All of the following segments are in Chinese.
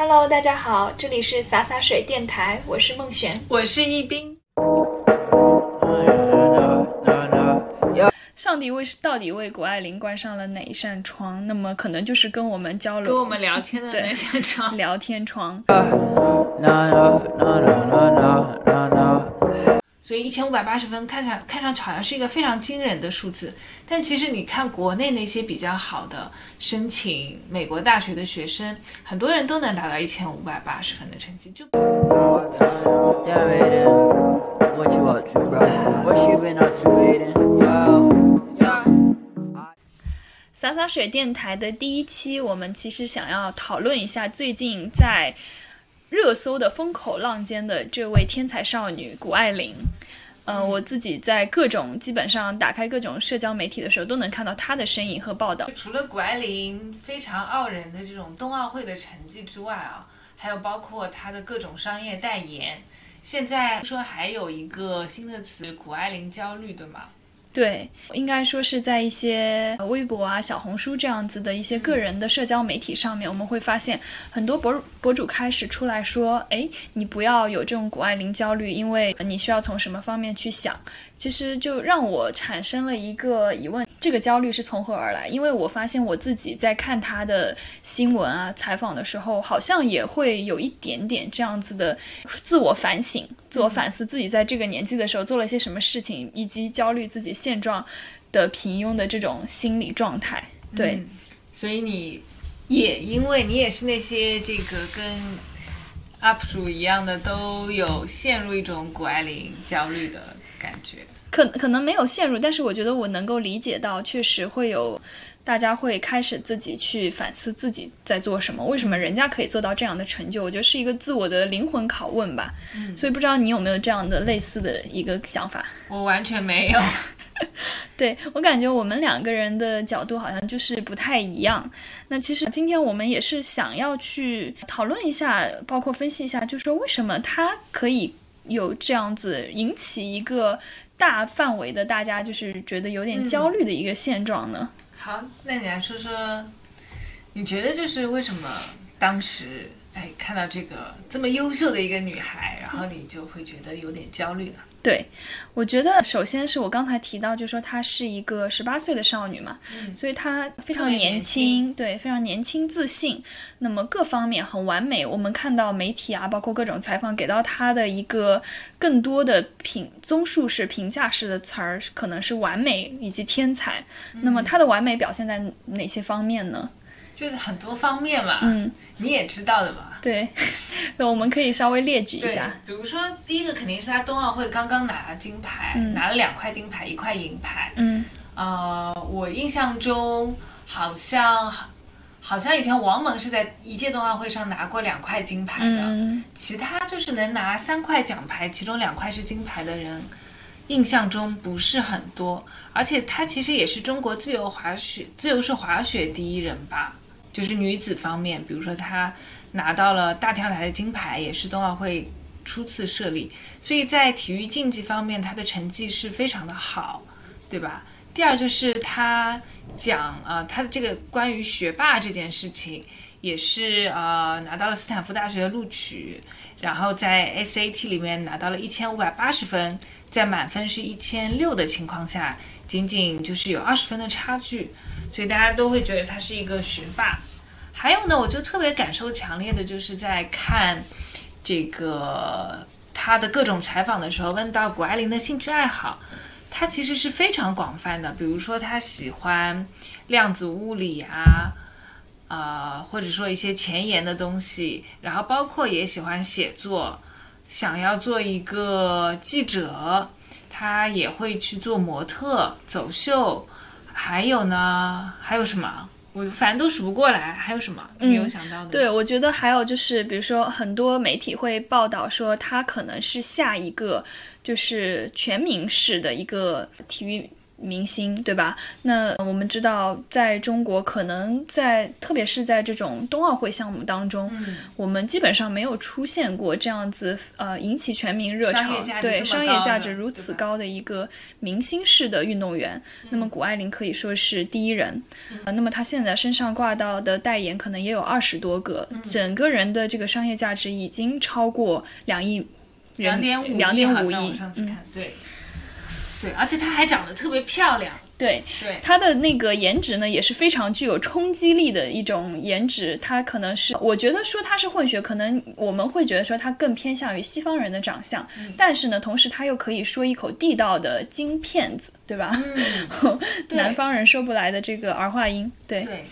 Hello，大家好，这里是洒洒水电台，我是孟璇，我是一冰。上帝为到底为谷爱凌关上了哪一扇窗？那么可能就是跟我们交流、跟我们聊天的那扇窗。聊天窗。所以一千五百八十分看上看上去好像是一个非常惊人的数字，但其实你看国内那些比较好的申请美国大学的学生，很多人都能达到一千五百八十分的成绩。就洒洒水电台的第一期，我们其实想要讨论一下最近在。热搜的风口浪尖的这位天才少女谷爱凌，嗯，我自己在各种基本上打开各种社交媒体的时候，都能看到她的身影和报道。除了谷爱凌非常傲人的这种冬奥会的成绩之外啊，还有包括她的各种商业代言。现在说还有一个新的词“谷爱凌焦虑”，对吗？对，应该说是在一些微博啊、小红书这样子的一些个人的社交媒体上面，我们会发现很多博博主开始出来说：“哎，你不要有这种谷爱凌焦虑，因为你需要从什么方面去想。”其实就让我产生了一个疑问：这个焦虑是从何而来？因为我发现我自己在看他的新闻啊、采访的时候，好像也会有一点点这样子的自我反省、自我反思，自己在这个年纪的时候做了些什么事情，以及焦虑自己现状的平庸的这种心理状态。对，所以你也因为你也是那些这个跟 UP 主一样的，都有陷入一种谷爱凌焦虑的。感觉可可能没有陷入，但是我觉得我能够理解到，确实会有大家会开始自己去反思自己在做什么，为什么人家可以做到这样的成就？我觉得是一个自我的灵魂拷问吧。嗯，所以不知道你有没有这样的类似的一个想法？我完全没有。对我感觉我们两个人的角度好像就是不太一样。那其实今天我们也是想要去讨论一下，包括分析一下，就是说为什么他可以。有这样子引起一个大范围的大家就是觉得有点焦虑的一个现状呢？好，那你来说说，你觉得就是为什么当时哎看到这个这么优秀的一个女孩，然后你就会觉得有点焦虑呢？对，我觉得首先是我刚才提到，就是说她是一个十八岁的少女嘛，所以她非常年轻，对，非常年轻自信，那么各方面很完美。我们看到媒体啊，包括各种采访给到她的一个更多的评综述式、评价式的词儿，可能是完美以及天才。那么她的完美表现在哪些方面呢？就是很多方面嘛，嗯，你也知道的嘛。对，那我们可以稍微列举一下。比如说，第一个肯定是他冬奥会刚刚拿了金牌，拿了两块金牌，一块银牌。嗯，呃，我印象中好像好像以前王蒙是在一届冬奥会上拿过两块金牌的，其他就是能拿三块奖牌，其中两块是金牌的人，印象中不是很多。而且他其实也是中国自由滑雪、自由式滑雪第一人吧。就是女子方面，比如说她拿到了大跳台的金牌，也是冬奥会初次设立，所以在体育竞技方面，她的成绩是非常的好，对吧？第二就是她讲呃，她的这个关于学霸这件事情，也是呃拿到了斯坦福大学的录取，然后在 SAT 里面拿到了一千五百八十分，在满分是一千六的情况下，仅仅就是有二十分的差距，所以大家都会觉得她是一个学霸。还有呢，我就特别感受强烈的，就是在看这个他的各种采访的时候，问到谷爱凌的兴趣爱好，他其实是非常广泛的。比如说，他喜欢量子物理啊，呃，或者说一些前沿的东西，然后包括也喜欢写作，想要做一个记者，他也会去做模特、走秀，还有呢，还有什么？我反正都数不过来，还有什么你有想到的？对，我觉得还有就是，比如说很多媒体会报道说，他可能是下一个就是全民式的一个体育明星，对吧？那我们知道，在中国，可能在特别是在这种冬奥会项目当中，我们基本上没有出现过这样子呃引起全民热潮，对商业价值如此高的一个明星式的运动员。那么谷爱凌可以说是第一人，呃，那么她现在身上挂到的代言可能也有二十多个，整个人的这个商业价值已经超过两亿，两点五亿，好像我上次看，对。对，而且她还长得特别漂亮。对，对，她的那个颜值呢，也是非常具有冲击力的一种颜值。她可能是，我觉得说她是混血，可能我们会觉得说她更偏向于西方人的长相。但是呢，同时她又可以说一口地道的京片子，对吧？嗯，南方人说不来的这个儿化音。对。对。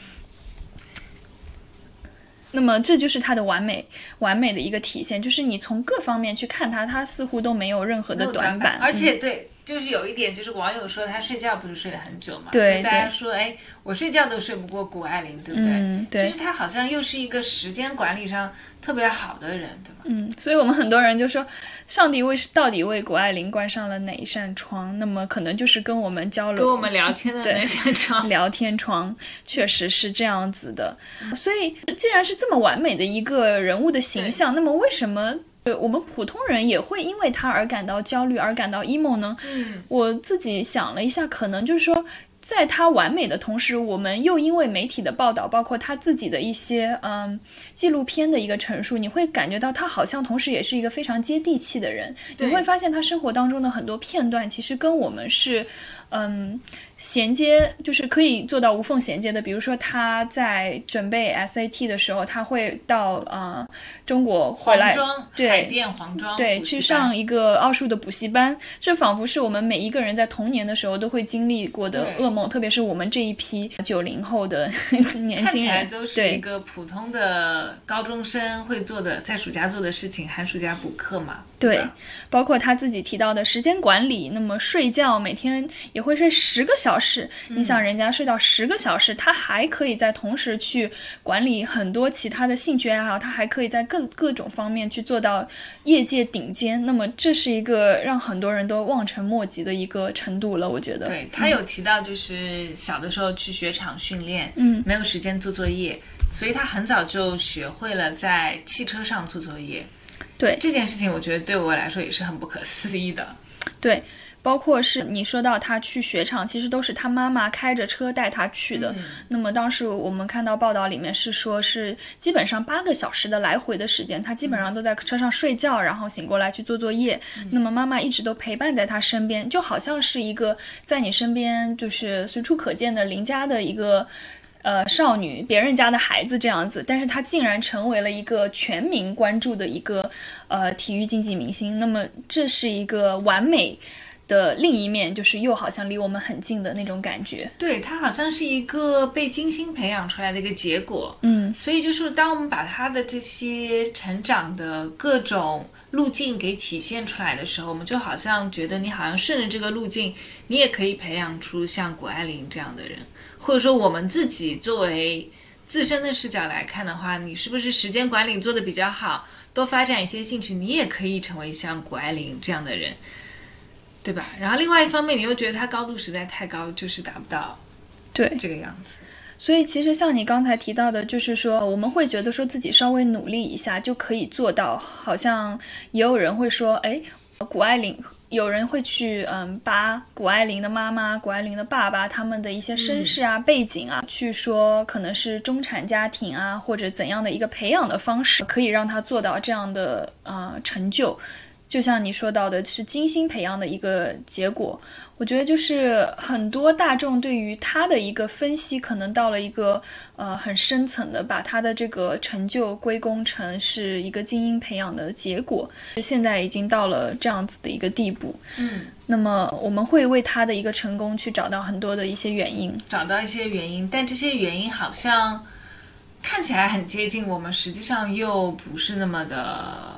那么这就是她的完美，完美的一个体现，就是你从各方面去看她，她似乎都没有任何的短板，而且对。就是有一点，就是网友说他睡觉不是睡了很久嘛？对，大家说，哎，我睡觉都睡不过谷爱凌，对不对？嗯，对。就是他好像又是一个时间管理上特别好的人，对吧？嗯，所以我们很多人就说，上帝为到底为谷爱凌关上了哪一扇窗？那么可能就是跟我们交流、跟我们聊天的 那扇窗。聊天窗确实是这样子的。所以，既然是这么完美的一个人物的形象，那么为什么？我们普通人也会因为他而感到焦虑，而感到 emo 呢？嗯，我自己想了一下，可能就是说，在他完美的同时，我们又因为媒体的报道，包括他自己的一些嗯纪录片的一个陈述，你会感觉到他好像同时也是一个非常接地气的人。你会发现他生活当中的很多片段，其实跟我们是嗯。衔接就是可以做到无缝衔接的，比如说他在准备 SAT 的时候，他会到呃中国回来，对，海淀黄庄，对，去上一个奥数的补习班。这仿佛是我们每一个人在童年的时候都会经历过的噩梦，特别是我们这一批九零后的 年轻人，都是一个普通的高中生会做的，在暑假做的事情，寒暑假补课嘛。对，包括他自己提到的时间管理，那么睡觉每天也会睡十个小时。你想，人家睡到十个小时，他还可以在同时去管理很多其他的兴趣爱好，他还可以在各各种方面去做到业界顶尖。那么，这是一个让很多人都望尘莫及的一个程度了。我觉得，对他有提到，就是小的时候去雪场训练，嗯，没有时间做作业，所以他很早就学会了在汽车上做作业。对这件事情，我觉得对我来说也是很不可思议的。对，包括是你说到他去雪场，其实都是他妈妈开着车带他去的。那么当时我们看到报道里面是说，是基本上八个小时的来回的时间，他基本上都在车上睡觉，然后醒过来去做作业。那么妈妈一直都陪伴在他身边，就好像是一个在你身边就是随处可见的邻家的一个。呃，少女，别人家的孩子这样子，但是她竟然成为了一个全民关注的一个呃体育竞技明星。那么这是一个完美的另一面，就是又好像离我们很近的那种感觉。对，它好像是一个被精心培养出来的一个结果。嗯，所以就是当我们把他的这些成长的各种路径给体现出来的时候，我们就好像觉得你好像顺着这个路径，你也可以培养出像谷爱凌这样的人。或者说，我们自己作为自身的视角来看的话，你是不是时间管理做得比较好，多发展一些兴趣，你也可以成为像谷爱凌这样的人，对吧？然后另外一方面，你又觉得他高度实在太高，就是达不到，对这个样子。所以其实像你刚才提到的，就是说我们会觉得说自己稍微努力一下就可以做到，好像也有人会说，哎，谷爱凌。有人会去嗯，扒谷爱凌的妈妈、谷爱凌的爸爸他们的一些身世啊、背景啊，去说可能是中产家庭啊，或者怎样的一个培养的方式，可以让他做到这样的呃成就。就像你说到的，是精心培养的一个结果。我觉得就是很多大众对于他的一个分析，可能到了一个呃很深层的，把他的这个成就归功成是一个精英培养的结果。现在已经到了这样子的一个地步。嗯，那么我们会为他的一个成功去找到很多的一些原因，找到一些原因，但这些原因好像看起来很接近我们，实际上又不是那么的。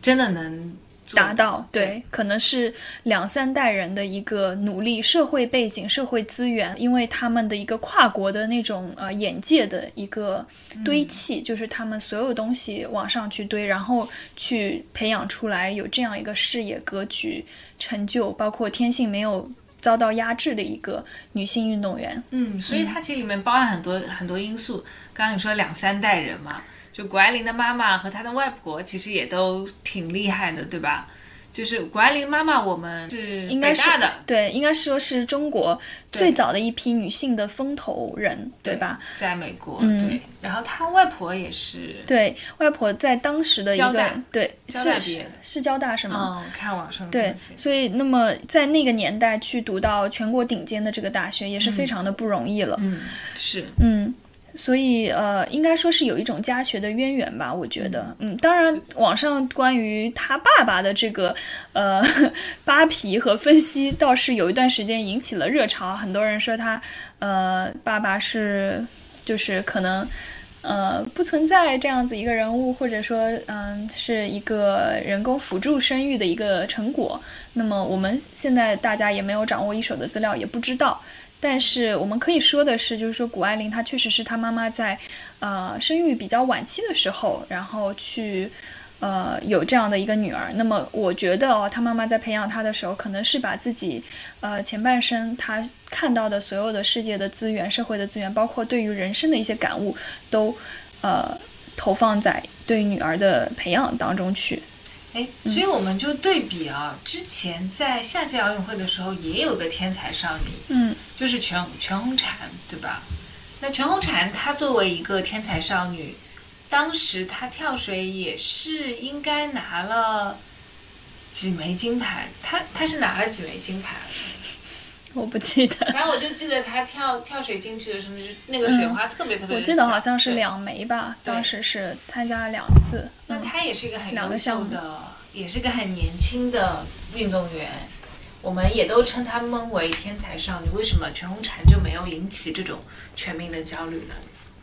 真的能达到，对，可能是两三代人的一个努力，社会背景、社会资源，因为他们的一个跨国的那种呃眼界的一个堆砌，就是他们所有东西往上去堆，然后去培养出来有这样一个视野、格局、成就，包括天性没有遭到压制的一个女性运动员。嗯，所以它其实里面包含很多很多因素。刚刚你说两三代人嘛，就谷爱凌的妈妈和她的外婆其实也都挺厉害的，对吧？就是谷爱凌妈妈，我们是应该是的，对，应该说是中国最早的一批女性的风投人，对吧？在美国，嗯对。然后她外婆也是，对外婆在当时的一个对是是交大是吗？嗯，看网上对所以那么在那个年代去读到全国顶尖的这个大学也是非常的不容易了。嗯，是，嗯，所以呃，应该说是有一种家学的渊源吧，我觉得。嗯，当然，网上关于他爸爸的这个呃扒皮和分析，倒是有一段时间引起了热潮，很多人说他呃爸爸是就是可能。呃，不存在这样子一个人物，或者说，嗯，是一个人工辅助生育的一个成果。那么我们现在大家也没有掌握一手的资料，也不知道。但是我们可以说的是，就是说谷爱凌她确实是她妈妈在，呃，生育比较晚期的时候，然后去，呃，有这样的一个女儿。那么我觉得哦，她妈妈在培养她的时候，可能是把自己，呃，前半生她看到的所有的世界的资源、社会的资源，包括对于人生的一些感悟，都，呃，投放在对女儿的培养当中去。哎，所以我们就对比啊，之前在夏季奥运会的时候也有个天才少女，嗯就是全全红婵，对吧？那全红婵她作为一个天才少女，当时她跳水也是应该拿了几枚金牌，她她是拿了几枚金牌？我不记得，反正我就记得他跳跳水进去的时候，就那个水花特别特别嗯我记得好像是两枚吧，当时是参加了两次。嗯那他也是一个很优秀的，也是个很年轻的运动员。我们也都称他们为天才少女。为什么全红婵就没有引起这种全民的焦虑呢？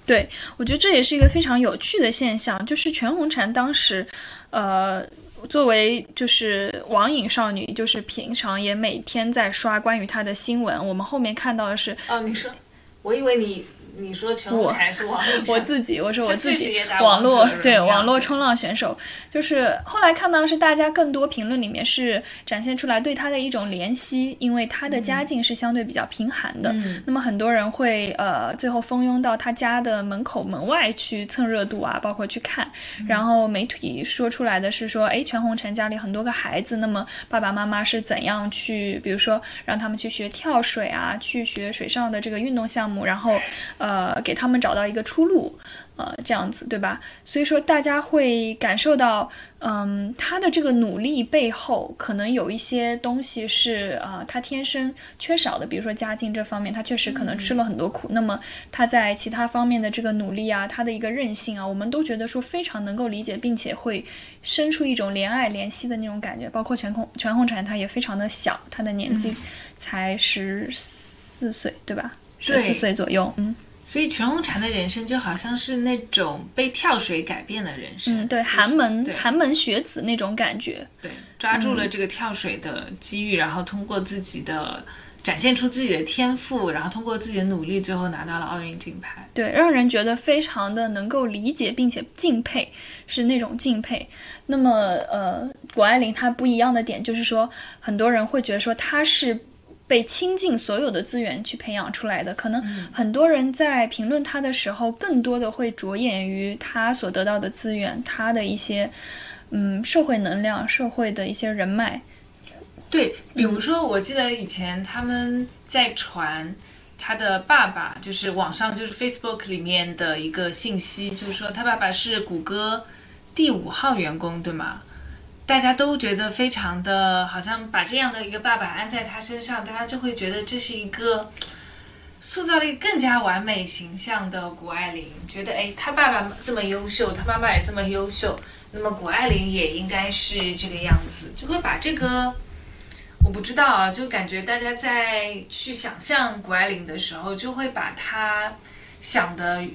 对，我觉得这也是一个非常有趣的现象，就是全红婵当时，呃，作为就是网瘾少女，就是平常也每天在刷关于她的新闻。我们后面看到的是哦，你说，我以为你你说全红婵是网络我自己，我说我自己网络对网络冲浪选手，就是后来看到是大家更多评论里面是展现出来对他的一种怜惜，因为他的家境是相对比较贫寒的，嗯。那么很多人会呃最后蜂拥到他家的门口门外去蹭热度啊，包括去看，然后媒体说出来的是说，哎，全红婵家里很多个孩子，那么爸爸妈妈是怎样去，比如说让他们去学跳水啊，去学水上的这个运动项目，然后呃给他们找到一个出路。呃，这样子对吧？所以说大家会感受到，嗯，他的这个努力背后，可能有一些东西是啊、呃他天生缺少的，比如说家境这方面，他确实可能吃了很多苦。那么他在其他方面的这个努力啊，他的一个韧性啊，我们都觉得说非常能够理解，并且会生出一种怜爱怜惜的那种感觉。包括全红全红婵，她也非常的小，她的年纪才十四岁，对吧？十四岁左右，嗯。所以全红婵的人生就好像是那种被跳水改变的人生，嗯，对，寒门寒门学子那种感觉。对，抓住了这个跳水的机遇，然后通过自己的展现出自己的天赋，然后通过自己的努力，最后拿到了奥运金牌。对，让人觉得非常的能够理解，并且敬佩，是那种敬佩。那么，呃，谷爱凌她不一样的点就是说，很多人会觉得说她是被倾尽所有的资源去培养出来的。可能很多人在评论他的时候，更多的会着眼于他所得到的资源，他的一些嗯社会能量、社会的一些人脉。对，比如说，我记得以前他们在传他的爸爸，就是网上就是 Facebook 里面的一个信息，就是说他爸爸是谷歌第五号员工，对吗？大家都觉得非常的，好像把这样的一个爸爸安在他身上，大家就会觉得这是一个塑造了一更加完美形象的谷爱凌，觉得哎，他爸爸这么优秀，他妈妈也这么优秀，那么谷爱凌也应该是这个样子，就会把这个。我不知道啊，就感觉大家在去想象谷爱凌的时候，就会把她想的，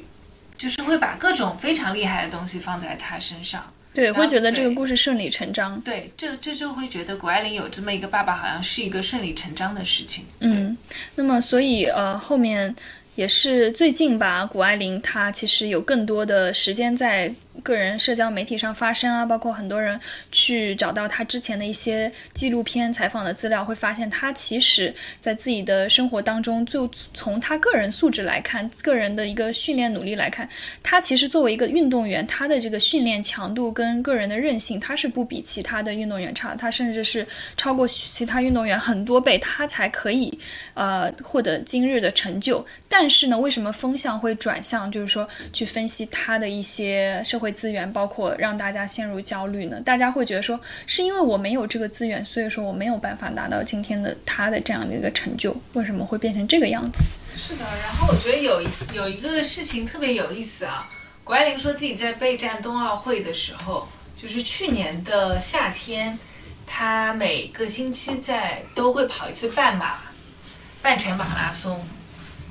就是会把各种非常厉害的东西放在她身上。对，会觉得这个故事顺理成章。对，这这就会觉得谷爱凌有这么一个爸爸，好像是一个顺理成章的事情。嗯，那么所以呃，后面也是最近吧，谷爱凌她其实有更多的时间在个人社交媒体上发声啊，包括很多人去找到他之前的一些纪录片采访的资料，会发现他其实在自己的生活当中，就从他个人素质来看，个人的一个训练努力来看，他其实作为一个运动员，他的这个训练强度跟个人的韧性，他是不比其他的运动员差，他甚至是超过其他运动员很多倍，他才可以呃获得今日的成就。但是呢，为什么风向会转向，就是说去分析他的一些社会资源，包括让大家陷入焦虑呢？大家会觉得说，是因为我没有这个资源，所以说我没有办法拿到今天的他的这样的一个成就，为什么会变成这个样子？是的，然后我觉得有有一个事情特别有意思啊，谷爱凌说自己在备战冬奥会的时候，就是去年的夏天，她每个星期在都会跑一次半马，半程马拉松。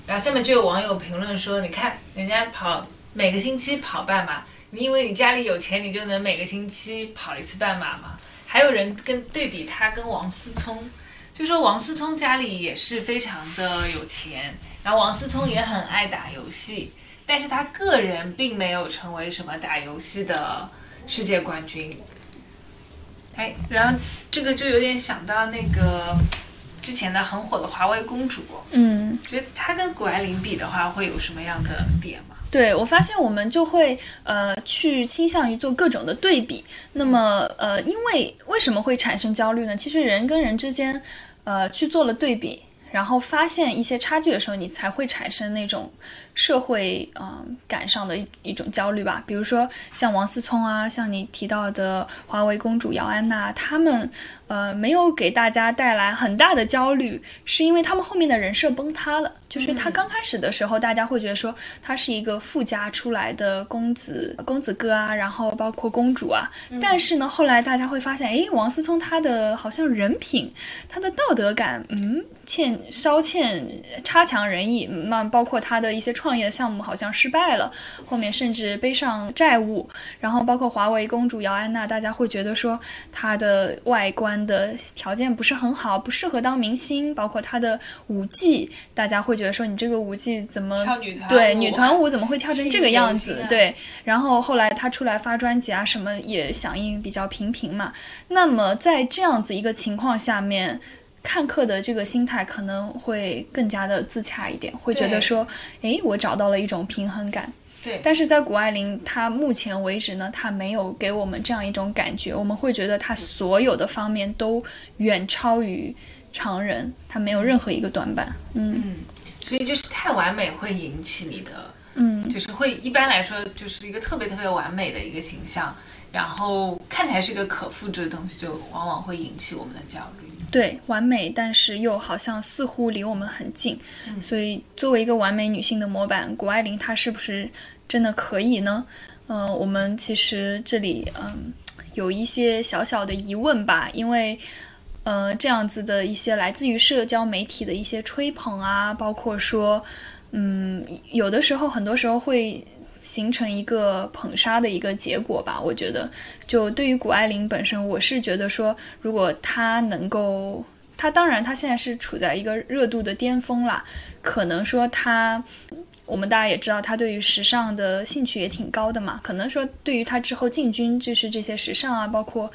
然后下面就有网友评论说：“你看人家跑每个星期跑半马，你以为你家里有钱，你就能每个星期跑一次半马吗？”还有人跟对比他跟王思聪，就说王思聪家里也是非常的有钱，然后王思聪也很爱打游戏，但是他个人并没有成为什么打游戏的世界冠军。哎，然后这个就有点想到那个。之前的很火的华为公主，嗯，觉得她跟谷爱凌比的话，会有什么样的点吗？对我发现我们就会呃去倾向于做各种的对比。那么呃，因为为什么会产生焦虑呢？其实人跟人之间，呃，去做了对比，然后发现一些差距的时候，你才会产生那种。社会嗯感上的一一种焦虑吧，比如说像王思聪啊，像你提到的华为公主姚安娜，他们呃没有给大家带来很大的焦虑，是因为他们后面的人设崩塌了。就是他刚开始的时候，大家会觉得说他是一个富家出来的公子公子哥啊，然后包括公主啊，但是呢，后来大家会发现，哎，王思聪他的好像人品，他的道德感，嗯，欠稍欠差强人意，那包括他的一些。创业的项目好像失败了，后面甚至背上债务，然后包括华为公主姚安娜，大家会觉得说她的外观的条件不是很好，不适合当明星，包括她的舞技，大家会觉得说你这个舞技怎么跳女团对女团舞怎么会跳成这个样子？啊、对，然后后来她出来发专辑啊，什么也响应比较平平嘛。那么在这样子一个情况下面。看客的这个心态可能会更加的自洽一点，会觉得说，哎，我找到了一种平衡感。对，但是在谷爱凌，她目前为止呢，她没有给我们这样一种感觉，我们会觉得她所有的方面都远超于常人，她没有任何一个短板。嗯，所以就是太完美会引起你的，嗯，就是会一般来说就是一个特别特别完美的一个形象，然后看起来是个可复制的东西，就往往会引起我们的焦虑。对，完美，但是又好像似乎离我们很近，所以作为一个完美女性的模板，谷爱凌她是不是真的可以呢？嗯，我们其实这里嗯有一些小小的疑问吧，因为呃这样子的一些来自于社交媒体的一些吹捧啊，包括说嗯有的时候很多时候会。形成一个捧杀的一个结果吧，我觉得，就对于谷爱凌本身，我是觉得说，如果她能够，她当然她现在是处在一个热度的巅峰啦，可能说她，我们大家也知道，她对于时尚的兴趣也挺高的嘛，可能说对于她之后进军就是这些时尚啊，包括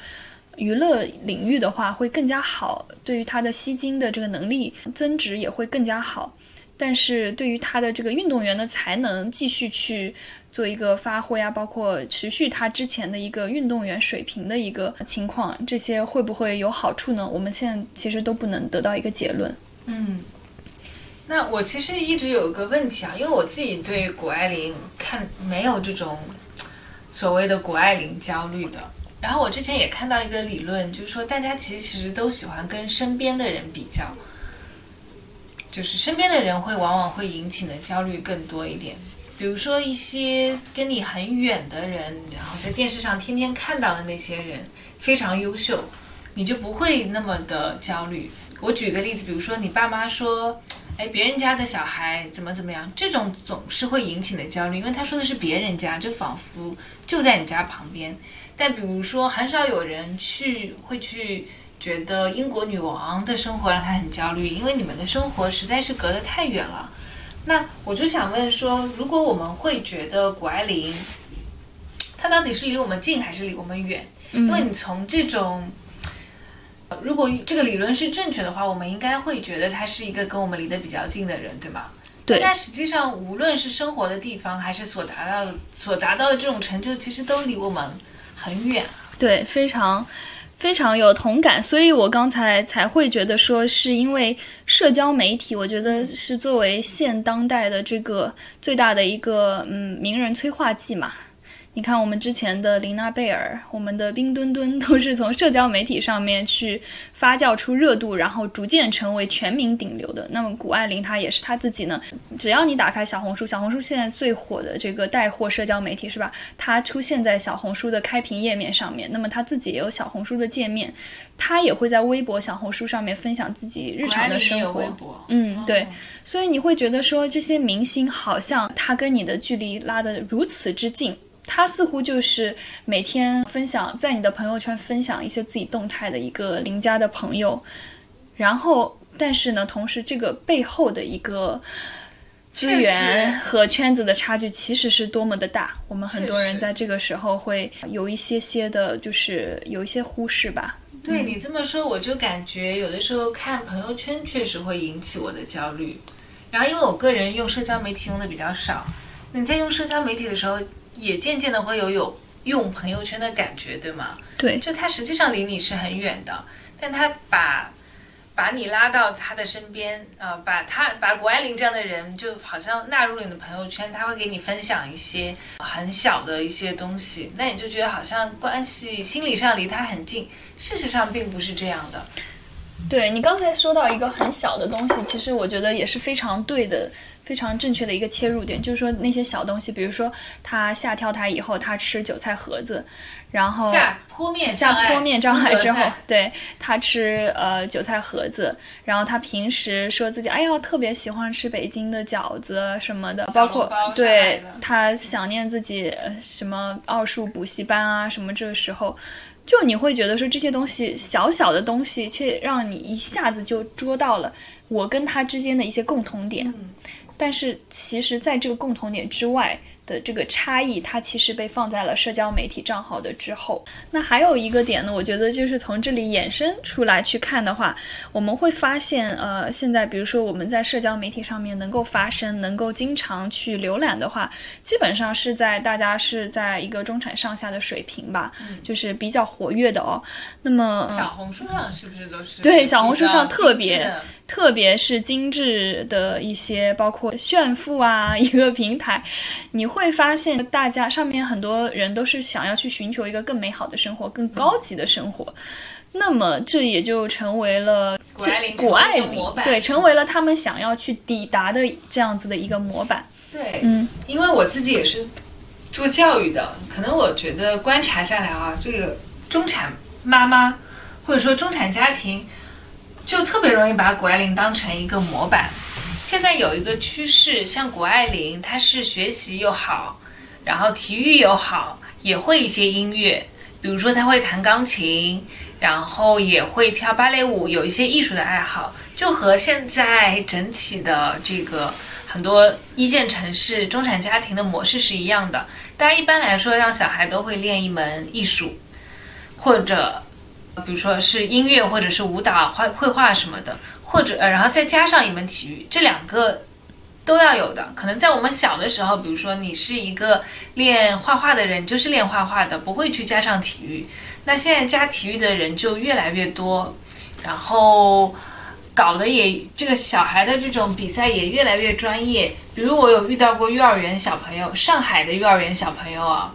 娱乐领域的话，会更加好，对于她的吸金的这个能力增值也会更加好。但是对于他的这个运动员的才能继续去做一个发挥啊，包括持续他之前的一个运动员水平的一个情况，这些会不会有好处呢？我们现在其实都不能得到一个结论。嗯，那我其实一直有一个问题啊，因为我自己对谷爱凌看没有这种所谓的谷爱凌焦虑的。然后我之前也看到一个理论，就是说大家其实其实都喜欢跟身边的人比较。就是身边的人会往往会引起的焦虑更多一点，比如说一些跟你很远的人，然后在电视上天天看到的那些人非常优秀，你就不会那么的焦虑。我举个例子，比如说你爸妈说，哎，别人家的小孩怎么怎么样，这种总是会引起你的焦虑，因为他说的是别人家，就仿佛就在你家旁边。但比如说很少有人去会去。觉得英国女王的生活让他很焦虑，因为你们的生活实在是隔得太远了。那我就想问说，如果我们会觉得谷爱凌她到底是离我们近还是离我们远？因为你从这种，如果这个理论是正确的话，我们应该会觉得他是一个跟我们离得比较近的人，对吗？对。但实际上，无论是生活的地方，还是所达到的所达到的这种成就，其实都离我们很远。对，非常。非常有同感，所以我刚才才会觉得说，是因为社交媒体，我觉得是作为现当代的这个最大的一个嗯名人催化剂嘛。你看，我们之前的琳娜贝尔，我们的冰墩墩，都是从社交媒体上面去发酵出热度，然后逐渐成为全民顶流的。那么谷爱凌她也是她自己呢，只要你打开小红书，小红书现在最火的这个带货社交媒体是吧？她出现在小红书的开屏页面上面，那么她自己也有小红书的界面，她也会在微博、小红书上面分享自己日常的生活。嗯，对，所以你会觉得说这些明星好像他跟你的距离拉得如此之近。他似乎就是每天分享在你的朋友圈分享一些自己动态的一个邻家的朋友，然后但是呢，同时这个背后的一个资源和圈子的差距其实是多么的大，我们很多人在这个时候会有一些些的，就是有一些忽视吧。对你这么说，我就感觉有的时候看朋友圈确实会引起我的焦虑。然后因为我个人用社交媒体用的比较少，你在用社交媒体的时候。也渐渐的会有有用朋友圈的感觉，对吗？对，就他实际上离你是很远的，但他把把你拉到他的身边，呃，把他把谷爱凌这样的人就好像纳入了你的朋友圈，他会给你分享一些很小的一些东西，那你就觉得好像关系心理上离他很近，事实上并不是这样的。对你刚才说到一个很小的东西，其实我觉得也是非常对的。非常正确的一个切入点，就是说那些小东西，比如说他下跳台以后，他吃韭菜盒子，然后下坡面下坡面障碍之后，对他吃呃韭菜盒子，然后他平时说自己哎呀特别喜欢吃北京的饺子什么的，包括对他想念自己什么奥数补习班啊什么，这个时候就你会觉得说这些东西小小的东西，却让你一下子就捉到了我跟他之间的一些共同点。但是，其实，在这个共同点之外。的这个差异，它其实被放在了社交媒体账号的之后。那还有一个点呢，我觉得就是从这里衍生出来去看的话，我们会发现，呃，现在比如说我们在社交媒体上面能够发声、能够经常去浏览的话，基本上是在大家是在一个中产上下的水平吧，就是比较活跃的哦。那么小红书上是不是都是？对，小红书上特别特别是精致的一些，包括炫富啊一个平台，你会。发现，大家上面很多人都是想要去寻求一个更美好的生活、更高级的生活，那么这也就成为了谷爱凌对，成为了他们想要去抵达的这样子的一个模板。对，嗯，因为我自己也是做教育的，可能我觉得观察下来啊，这个中产妈妈或者说中产家庭，就特别容易把谷爱凌当成一个模板。现在有一个趋势，像谷爱凌，她是学习又好，然后体育又好，也会一些音乐，比如说她会弹钢琴，然后也会跳芭蕾舞，有一些艺术的爱好，就和现在整体的这个很多一线城市中产家庭的模式是一样的。大家一般来说让小孩都会练一门艺术，或者比如说是音乐，或者是舞蹈、绘绘画什么的。或者呃，然后再加上一门体育，这两个都要有的。可能在我们小的时候，比如说你是一个练画画的人，就是练画画的，不会去加上体育。那现在加体育的人就越来越多，然后搞得也这个小孩的这种比赛也越来越专业。比如我有遇到过幼儿园小朋友，上海的幼儿园小朋友啊，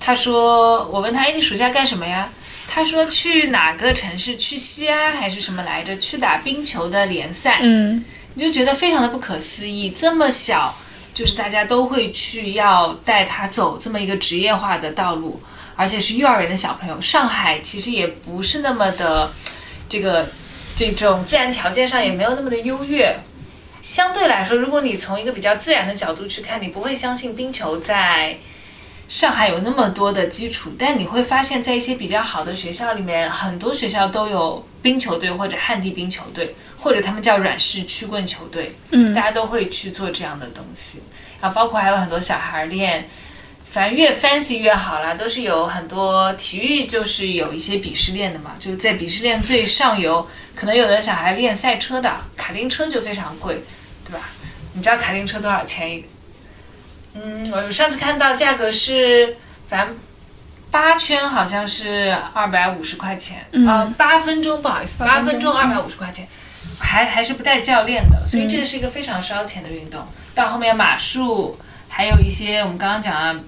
他说我问他，哎，你暑假干什么呀？他说去哪个城市？去西安还是什么来着？去打冰球的联赛。嗯，你就觉得非常的不可思议。这么小，就是大家都会去要带他走这么一个职业化的道路，而且是幼儿园的小朋友。上海其实也不是那么的，这个这种自然条件上也没有那么的优越。相对来说，如果你从一个比较自然的角度去看，你不会相信冰球在。上海有那么多的基础，但你会发现在一些比较好的学校里面，很多学校都有冰球队或者旱地冰球队，或者他们叫软式曲棍球队。嗯，大家都会去做这样的东西。然后包括还有很多小孩练反正越 fancy 越好啦，都是有很多体育就是有一些鄙视链的嘛，就在鄙视链最上游，可能有的小孩练赛车的，卡丁车就非常贵，对吧？你知道卡丁车多少钱一个？嗯，我上次看到价格是，咱八圈好像是二百五十块钱，呃，八分钟不好意思，八分钟二百五十块钱，还还是不带教练的，所以这个是一个非常烧钱的运动。到后面马术，还有一些我们刚刚讲啊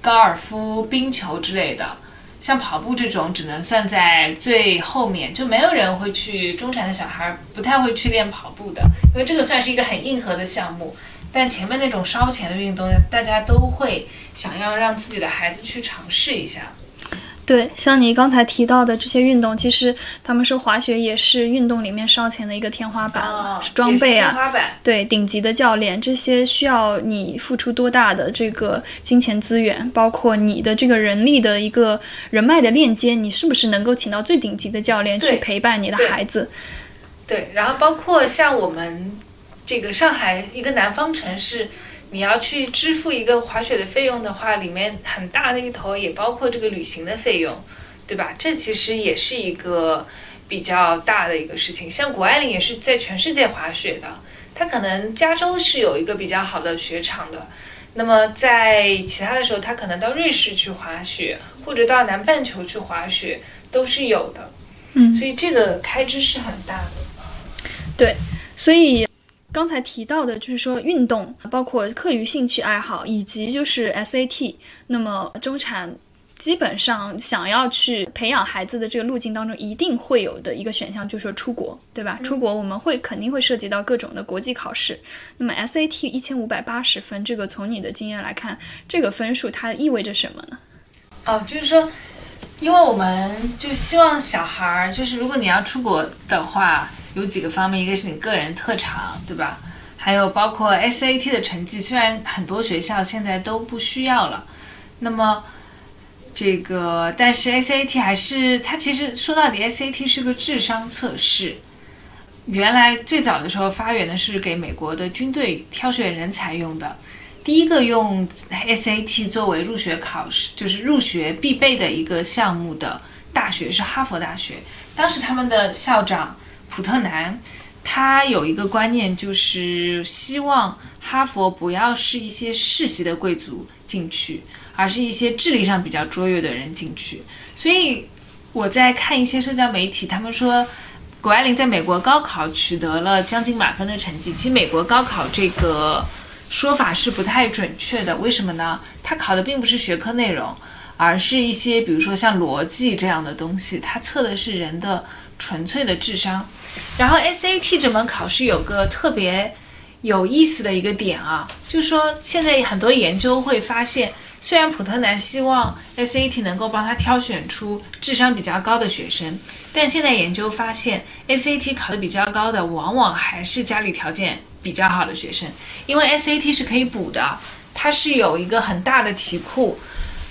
高尔夫、冰球之类的，像跑步这种只能算在最后面，就没有人会去中产的小孩不太会去练跑步的，因为这个算是一个很硬核的项目。但前面那种烧钱的运动，大家都会想要让自己的孩子去尝试一下。对，像你刚才提到的这些运动，其实他们说滑雪也是运动里面烧钱的一个天花板了，装备啊，天花板。对，顶级的教练，这些需要你付出多大的这个金钱资源，包括你的这个人力的一个人脉的链接，你是不是能够请到最顶级的教练去陪伴你的孩子？对，然后包括像我们。这个上海一个南方城市，你要去支付一个滑雪的费用的话，里面很大的一头也包括这个旅行的费用，对吧？这其实也是一个比较大的一个事情。像谷爱凌也是在全世界滑雪的，她可能加州是有一个比较好的雪场的，那么在其他的时候，她可能到瑞士去滑雪，或者到南半球去滑雪都是有的。嗯，所以这个开支是很大的。对，所以。刚才提到的就是说运动，包括课余兴趣爱好，以及就是 SAT。那么中产基本上想要去培养孩子的这个路径当中，一定会有的一个选项就是说出国，对吧？出国我们会肯定会涉及到各种的国际考试。那么 SAT 一千五百八十分，这个从你的经验来看，这个分数它意味着什么呢？哦，就是说，因为我们就希望小孩儿，就是如果你要出国的话。有几个方面，一个是你个人特长，对吧？还有包括 SAT 的成绩，虽然很多学校现在都不需要了，那么这个但是 SAT 还是它其实说到底，SAT 是个智商测试。原来最早的时候发源的是给美国的军队挑选人才用的，第一个用 SAT 作为入学考试，就是入学必备的一个项目的大学是哈佛大学，当时他们的校长。普特南，他有一个观念，就是希望哈佛不要是一些世袭的贵族进去，而是一些智力上比较卓越的人进去。所以我在看一些社交媒体，他们说谷爱凌在美国高考取得了将近满分的成绩。其实美国高考这个说法是不太准确的，为什么呢？他考的并不是学科内容，而是一些比如说像逻辑这样的东西，它测的是人的。纯粹的智商，然后 SAT 这门考试有个特别有意思的一个点啊，就是说现在很多研究会发现，虽然普特南希望 SAT 能够帮他挑选出智商比较高的学生，但现在研究发现，SAT 考得比较高的往往还是家里条件比较好的学生，因为 SAT 是可以补的，它是有一个很大的题库。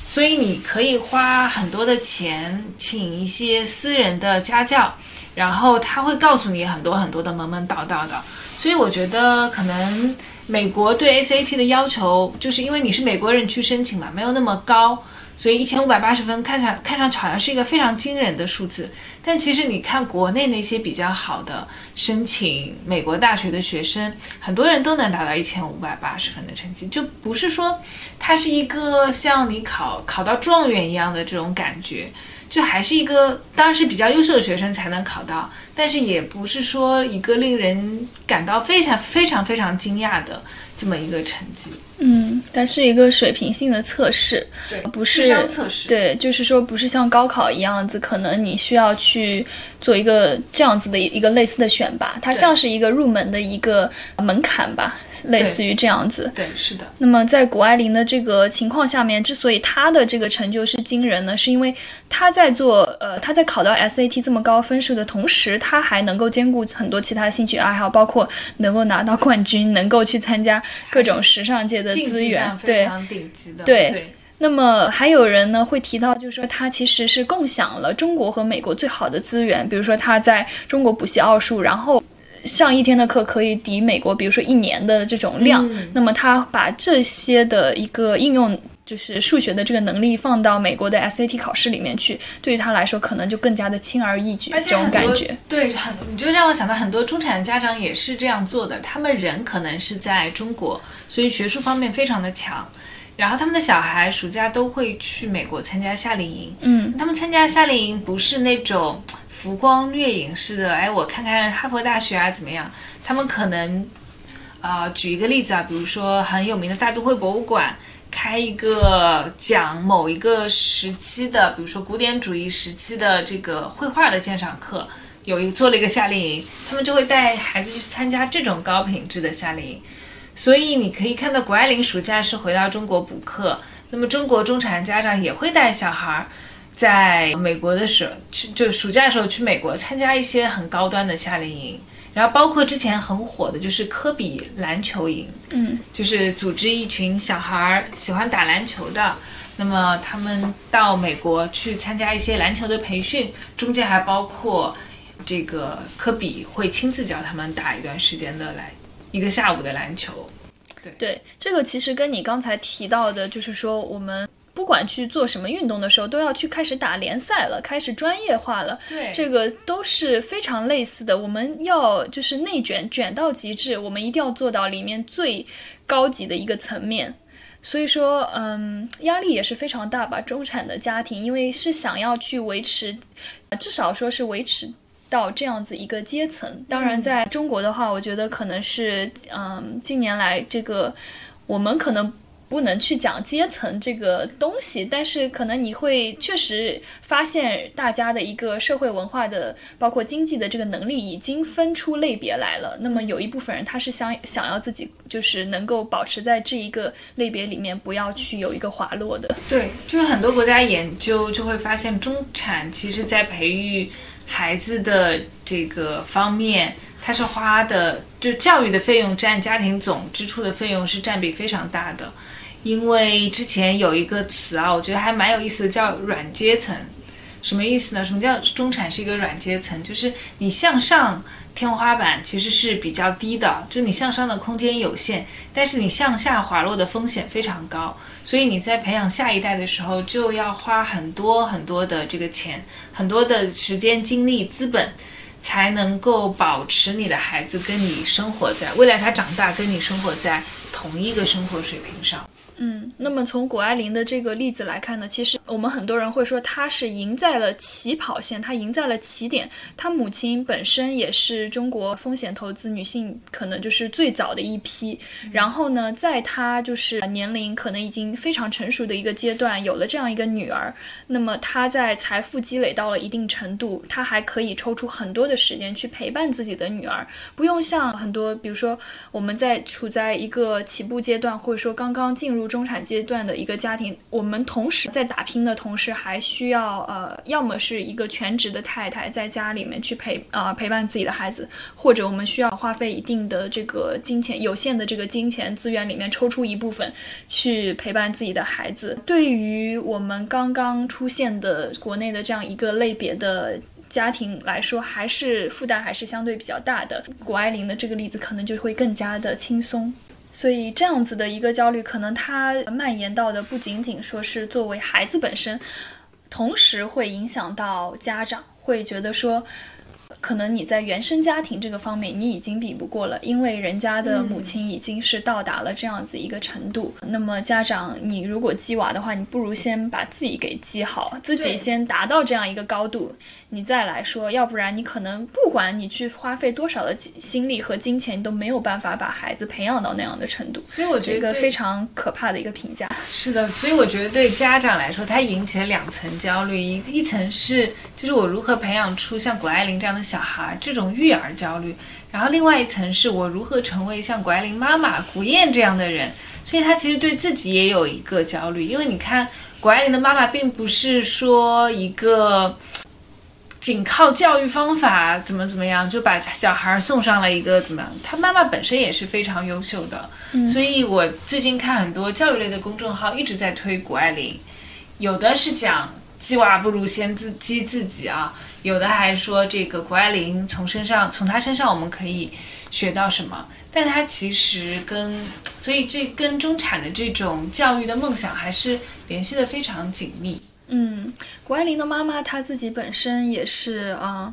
所以你可以花很多的钱请一些私人的家教，然后他会告诉你很多很多的门门道道的。所以我觉得可能美国对 SAT 的要求，就是因为你是美国人去申请嘛，没有那么高。所以一千五百八十分看上看上去好像是一个非常惊人的数字，但其实你看国内那些比较好的申请美国大学的学生，很多人都能达到一千五百八十分的成绩，就不是说它是一个像你考考到状元一样的这种感觉，就还是一个当时比较优秀的学生才能考到，但是也不是说一个令人感到非常非常非常惊讶的这么一个成绩。嗯，它是一个水平性的测试，对，不是智商测试，对，就是说不是像高考一样子，可能你需要去做一个这样子的一个类似的选拔，它像是一个入门的一个门槛吧，类似于这样子。对，是的。那么在谷爱凌的这个情况下面，之所以她的这个成就是惊人呢，是因为她在做呃，她在考到 SAT 这么高分数的同时，她还能够兼顾很多其他兴趣爱好，包括能够拿到冠军，能够去参加各种时尚界的。资源对，对，那么还有人呢会提到，就是说他其实是共享了中国和美国最好的资源，比如说他在中国补习奥数，然后上一天的课可以抵美国，比如说一年的这种量。那么他把这些的一个应用。就是数学的这个能力放到美国的 SAT 考试里面去，对于他来说可能就更加的轻而易举，这种感觉。对，很你就让我想到很多中产的家长也是这样做的，他们人可能是在中国，所以学术方面非常的强，然后他们的小孩暑假都会去美国参加夏令营。嗯，他们参加夏令营不是那种浮光掠影式的，哎，我看看哈佛大学啊怎么样？他们可能，啊，举一个例子啊，比如说很有名的大都会博物馆。开一个讲某一个时期的，比如说古典主义时期的这个绘画的鉴赏课，有一做了一个夏令营，他们就会带孩子去参加这种高品质的夏令营。所以你可以看到，谷爱凌暑假是回到中国补课，那么中国中产家长也会带小孩在美国的时候去，就暑假的时候去美国参加一些很高端的夏令营。然后包括之前很火的就是科比篮球营，嗯，就是组织一群小孩儿喜欢打篮球的，那么他们到美国去参加一些篮球的培训，中间还包括这个科比会亲自教他们打一段时间的篮，一个下午的篮球。对对，这个其实跟你刚才提到的，就是说我们。不管去做什么运动的时候，都要去开始打联赛了，开始专业化了。对，这个都是非常类似的。我们要就是内卷，卷到极致，我们一定要做到里面最高级的一个层面。所以说，嗯，压力也是非常大吧。中产的家庭，因为是想要去维持，至少说是维持到这样子一个阶层。当然，在中国的话，我觉得可能是，嗯，近年来这个我们可能。不能去讲阶层这个东西，但是可能你会确实发现大家的一个社会文化的，包括经济的这个能力已经分出类别来了。那么有一部分人他是想想要自己就是能够保持在这一个类别里面，不要去有一个滑落的。对，就是很多国家研究就会发现，中产其实在培育孩子的这个方面，他是花的就教育的费用占家庭总支出的费用是占比非常大的。因为之前有一个词啊，我觉得还蛮有意思的，叫软阶层。什么意思呢？什么叫中产是一个软阶层？就是你向上天花板其实是比较低的，就你向上的空间有限，但是你向下滑落的风险非常高。所以你在培养下一代的时候，就要花很多很多的这个钱，很多的时间、精力、资本，才能够保持你的孩子跟你生活在未来，他长大跟你生活在同一个生活水平上。嗯，那么从谷爱凌的这个例子来看呢，其实我们很多人会说她是赢在了起跑线，她赢在了起点。她母亲本身也是中国风险投资女性可能就是最早的一批。然后呢，在她就是年龄可能已经非常成熟的一个阶段，有了这样一个女儿，那么她在财富积累到了一定程度，她还可以抽出很多的时间去陪伴自己的女儿，不用像很多，比如说我们在处在一个起步阶段，或者说刚刚进入。中产阶段的一个家庭，我们同时在打拼的同时，还需要呃，要么是一个全职的太太在家里面去陪呃陪伴自己的孩子，或者我们需要花费一定的这个金钱有限的这个金钱资源里面抽出一部分去陪伴自己的孩子。对于我们刚刚出现的国内的这样一个类别的家庭来说，还是负担还是相对比较大的。谷爱凌的这个例子可能就会更加的轻松。所以这样子的一个焦虑，可能它蔓延到的不仅仅说是作为孩子本身，同时会影响到家长，会觉得说。可能你在原生家庭这个方面，你已经比不过了，因为人家的母亲已经是到达了这样子一个程度。那么家长，你如果鸡娃的话，你不如先把自己给鸡好，自己先达到这样一个高度，你再来说。要不然你可能不管你去花费多少的心力和金钱，你都没有办法把孩子培养到那样的程度。所以我觉得一个非常可怕的一个评价。是的，所以我觉得对家长来说，他引起了两层焦虑，一一层是就是我如何培养出像谷爱凌这样的。小孩这种育儿焦虑，然后另外一层是我如何成为像谷爱凌妈妈古燕这样的人，所以她其实对自己也有一个焦虑，因为你看谷爱凌的妈妈并不是说一个仅靠教育方法怎么怎么样就把小孩送上了一个怎么样，她妈妈本身也是非常优秀的，所以我最近看很多教育类的公众号一直在推谷爱凌，有的是讲。鸡娃不如先自鸡自己啊。有的还说这个谷爱凌从身上从她身上我们可以学到什么，但她其实跟所以这跟中产的这种教育的梦想还是联系的非常紧密。嗯，谷爱凌的妈妈她自己本身也是啊，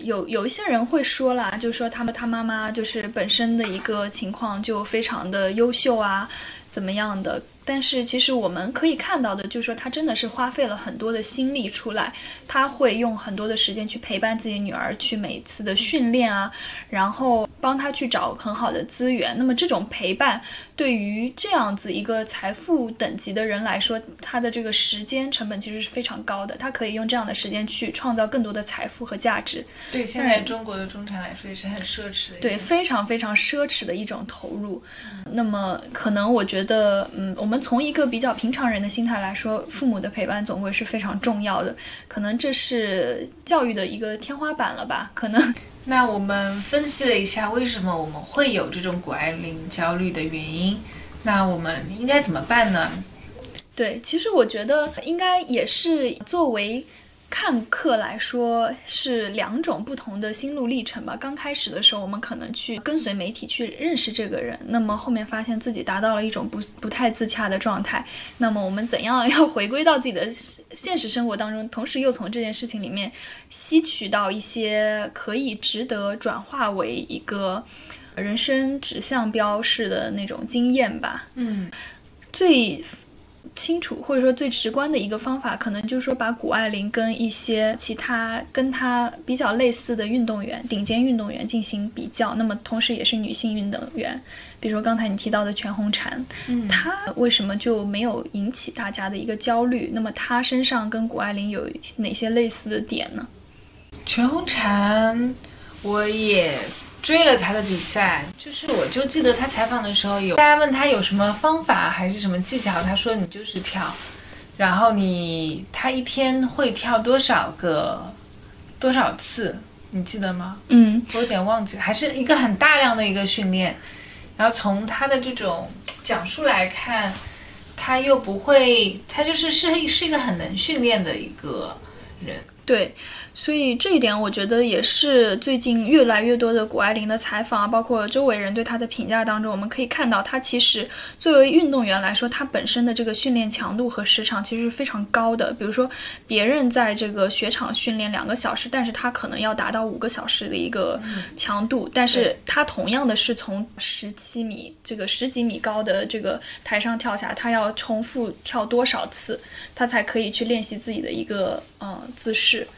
有有一些人会说啦，就是说他们她妈妈就是本身的一个情况就非常的优秀啊，怎么样的？但是其实我们可以看到的，就是说他真的是花费了很多的心力出来，他会用很多的时间去陪伴自己女儿，去每次的训练啊，然后帮他去找很好的资源。那么这种陪伴，对于这样子一个财富等级的人来说，他的这个时间成本其实是非常高的。他可以用这样的时间去创造更多的财富和价值。对现在中国的中产来说，也是很奢侈的。对，非常非常奢侈的一种投入。那么可能我觉得，嗯，我们。从一个比较平常人的心态来说，父母的陪伴总归是非常重要的。可能这是教育的一个天花板了吧？可能。那我们分析了一下为什么我们会有这种谷爱凌焦虑的原因，那我们应该怎么办呢？对，其实我觉得应该也是作为。看客来说是两种不同的心路历程吧。刚开始的时候，我们可能去跟随媒体去认识这个人，那么后面发现自己达到了一种不不太自洽的状态。那么我们怎样要回归到自己的现实生活当中，同时又从这件事情里面吸取到一些可以值得转化为一个人生指向标式的那种经验吧？嗯，最。清楚或者说最直观的一个方法，可能就是说把谷爱凌跟一些其他跟她比较类似的运动员、顶尖运动员进行比较。那么同时也是女性运动员，比如说刚才你提到的全红婵，嗯，她为什么就没有引起大家的一个焦虑？那么她身上跟谷爱凌有哪些类似的点呢？全红婵，我也。追了他的比赛，就是我就记得他采访的时候有大家问他有什么方法还是什么技巧，他说你就是跳，然后你他一天会跳多少个多少次，你记得吗？嗯，我有点忘记，还是一个很大量的一个训练，然后从他的这种讲述来看，他又不会，他就是是是一个很能训练的一个人，对。所以这一点，我觉得也是最近越来越多的谷爱凌的采访啊，包括周围人对她的评价当中，我们可以看到，她其实作为运动员来说，她本身的这个训练强度和时长其实是非常高的。比如说，别人在这个雪场训练两个小时，但是她可能要达到五个小时的一个强度。但是她同样的是从十七米这个十几米高的这个台上跳下，她要重复跳多少次，她才可以去练习自己的一个呃姿势。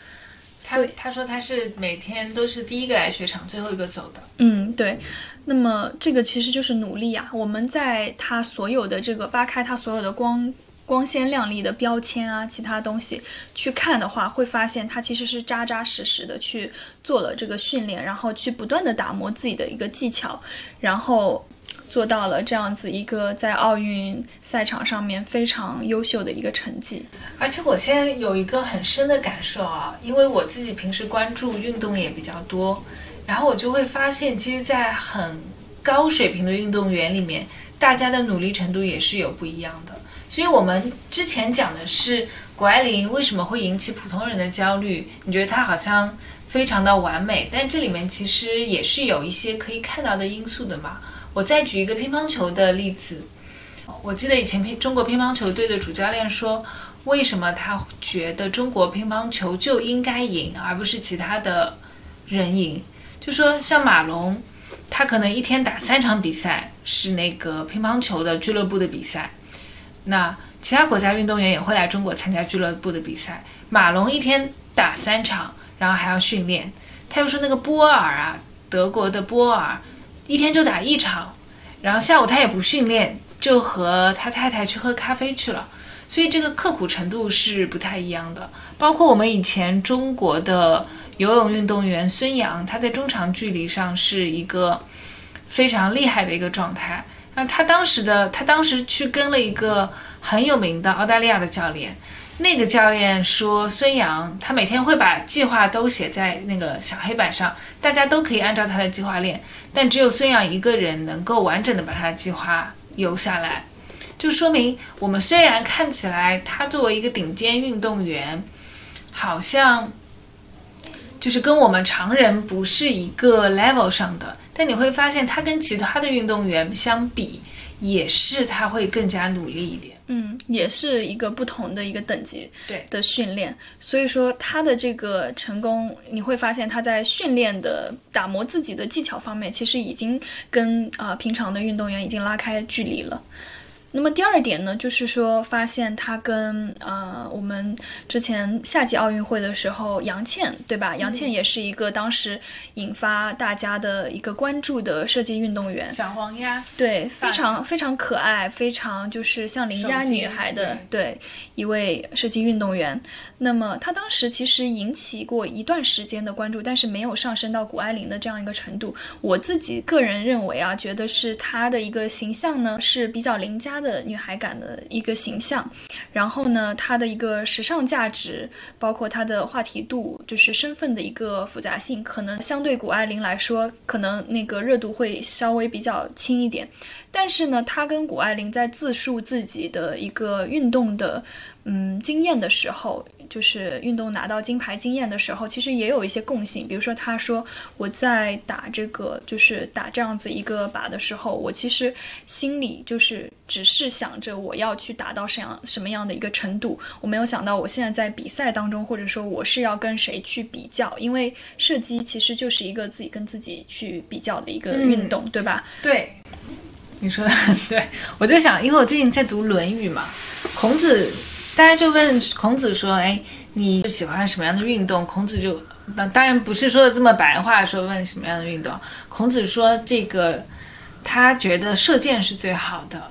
他他说他是每天都是第一个来雪场，最后一个走的。嗯，对。那么这个其实就是努力啊。我们在他所有的这个扒开他所有的光光鲜亮丽的标签啊，其他东西去看的话，会发现他其实是扎扎实实的去做了这个训练，然后去不断的打磨自己的一个技巧，然后。做到了这样子一个在奥运赛场上面非常优秀的一个成绩，而且我现在有一个很深的感受啊，因为我自己平时关注运动也比较多，然后我就会发现，其实，在很高水平的运动员里面，大家的努力程度也是有不一样的。所以，我们之前讲的是谷爱凌为什么会引起普通人的焦虑？你觉得她好像非常的完美，但这里面其实也是有一些可以看到的因素的嘛。我再举一个乒乓球的例子，我记得以前乒中国乒乓球队的主教练说，为什么他觉得中国乒乓球就应该赢，而不是其他的人赢？就说像马龙，他可能一天打三场比赛，是那个乒乓球的俱乐部的比赛，那其他国家运动员也会来中国参加俱乐部的比赛，马龙一天打三场，然后还要训练。他又说那个波尔啊，德国的波尔。一天就打一场，然后下午他也不训练，就和他太太去喝咖啡去了。所以这个刻苦程度是不太一样的。包括我们以前中国的游泳运动员孙杨，他在中长距离上是一个非常厉害的一个状态。那他当时的他当时去跟了一个很有名的澳大利亚的教练。那个教练说，孙杨他每天会把计划都写在那个小黑板上，大家都可以按照他的计划练，但只有孙杨一个人能够完整的把他的计划游下来，就说明我们虽然看起来他作为一个顶尖运动员，好像就是跟我们常人不是一个 level 上的，但你会发现他跟其他的运动员相比，也是他会更加努力一点。嗯，也是一个不同的一个等级对的训练，所以说他的这个成功，你会发现他在训练的打磨自己的技巧方面，其实已经跟啊、呃平常的运动员已经拉开距离了。那么第二点呢，就是说发现他跟呃我们之前夏季奥运会的时候，杨倩对吧？杨倩也是一个当时引发大家的一个关注的射击运动员。小黄鸭，对，非常非常可爱，非常就是像邻家女孩的对一位射击运动员。那么她当时其实引起过一段时间的关注，但是没有上升到谷爱凌的这样一个程度。我自己个人认为啊，觉得是她的一个形象呢是比较邻家的女孩感的一个形象，然后呢，她的一个时尚价值，包括她的话题度，就是身份的一个复杂性，可能相对谷爱凌来说，可能那个热度会稍微比较轻一点。但是呢，她跟谷爱凌在自述自己的一个运动的嗯经验的时候，就是运动拿到金牌经验的时候，其实也有一些共性。比如说，他说我在打这个就是打这样子一个靶的时候，我其实心里就是只是想着我要去达到什样什么样的一个程度，我没有想到我现在在比赛当中，或者说我是要跟谁去比较，因为射击其实就是一个自己跟自己去比较的一个运动，对吧？对，你说的很对，我就想，因为我最近在读《论语》嘛，孔子，大家就问孔子说：“哎，你喜欢什么样的运动？”孔子就，当当然不是说的这么白话，说问什么样的运动。孔子说，这个他觉得射箭是最好的，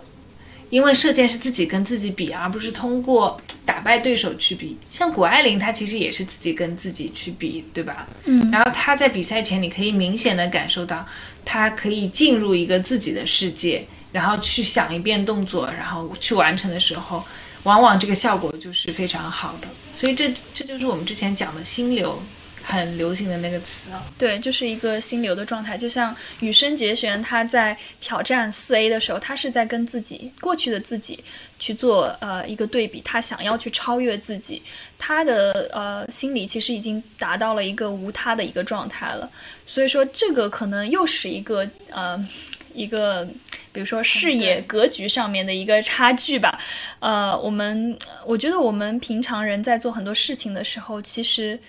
因为射箭是自己跟自己比，而不是通过打败对手去比。像谷爱凌，她其实也是自己跟自己去比，对吧？嗯。然后她在比赛前，你可以明显的感受到，她可以进入一个自己的世界，然后去想一遍动作，然后去完成的时候，往往这个效果就是非常好的。所以这这就是我们之前讲的心流。很流行的那个词啊，对，就是一个心流的状态，就像羽生结弦他在挑战四 A 的时候，他是在跟自己过去的自己去做呃一个对比，他想要去超越自己，他的呃心理其实已经达到了一个无他的一个状态了，所以说这个可能又是一个呃一个。比如说视野格局上面的一个差距吧，呃，我们我觉得我们平常人在做很多事情的时候，其实。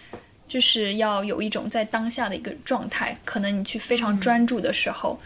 就是要有一种在当下的一个状态，可能你去非常专注的时候，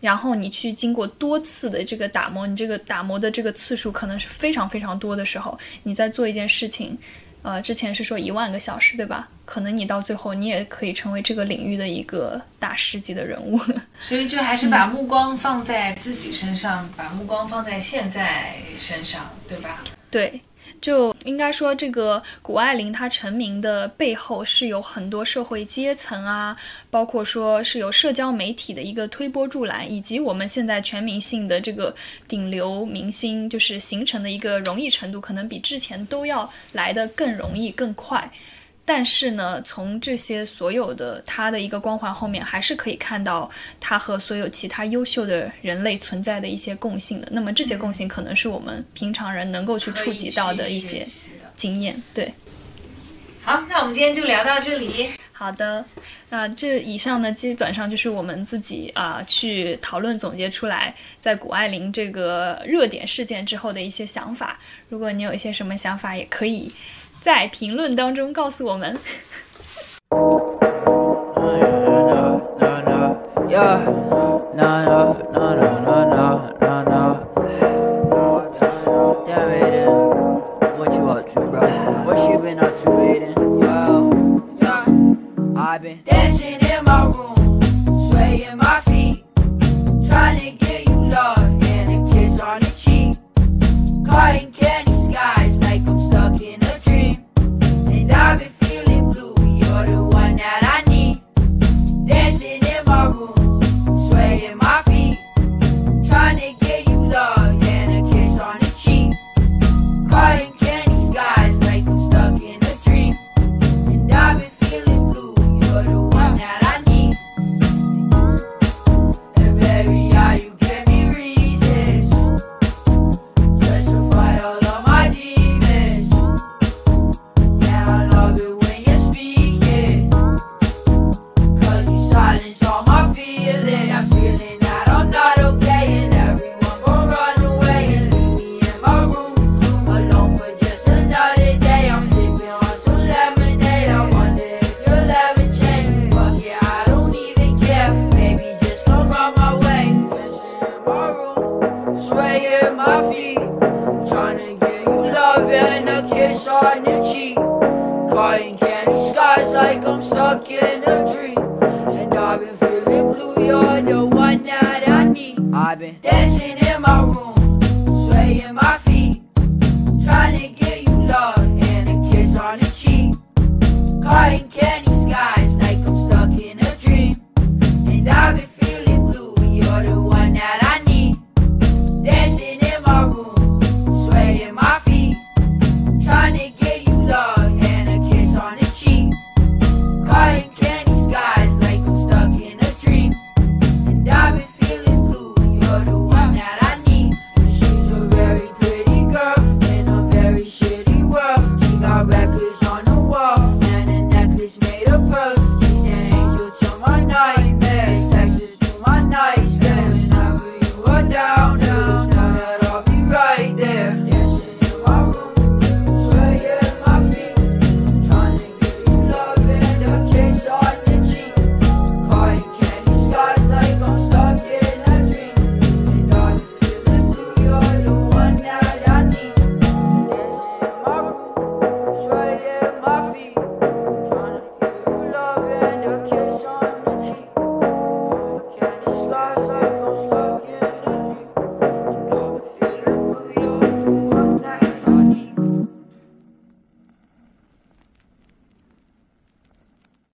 然后你去经过多次的这个打磨，你这个打磨的这个次数可能是非常非常多的时候，你在做一件事情，呃，之前是说一万个小时，对吧？可能你到最后你也可以成为这个领域的一个大师级的人物。所以就还是把目光放在自己身上，把目光放在现在身上，对吧？对。就应该说，这个谷爱凌她成名的背后是有很多社会阶层啊，包括说是有社交媒体的一个推波助澜，以及我们现在全民性的这个顶流明星，就是形成的一个容易程度，可能比之前都要来的更容易、更快。但是呢，从这些所有的他的一个光环后面，还是可以看到他和所有其他优秀的人类存在的一些共性的。那么这些共性可能是我们平常人能够去触及到的一些经验。对。好，那我们今天就聊到这里。好的，那这以上呢，基本上就是我们自己啊去讨论总结出来，在谷爱凌这个热点事件之后的一些想法。如果你有一些什么想法，也可以。在评论当中告诉我们。one that I need. I've been dancing in my room.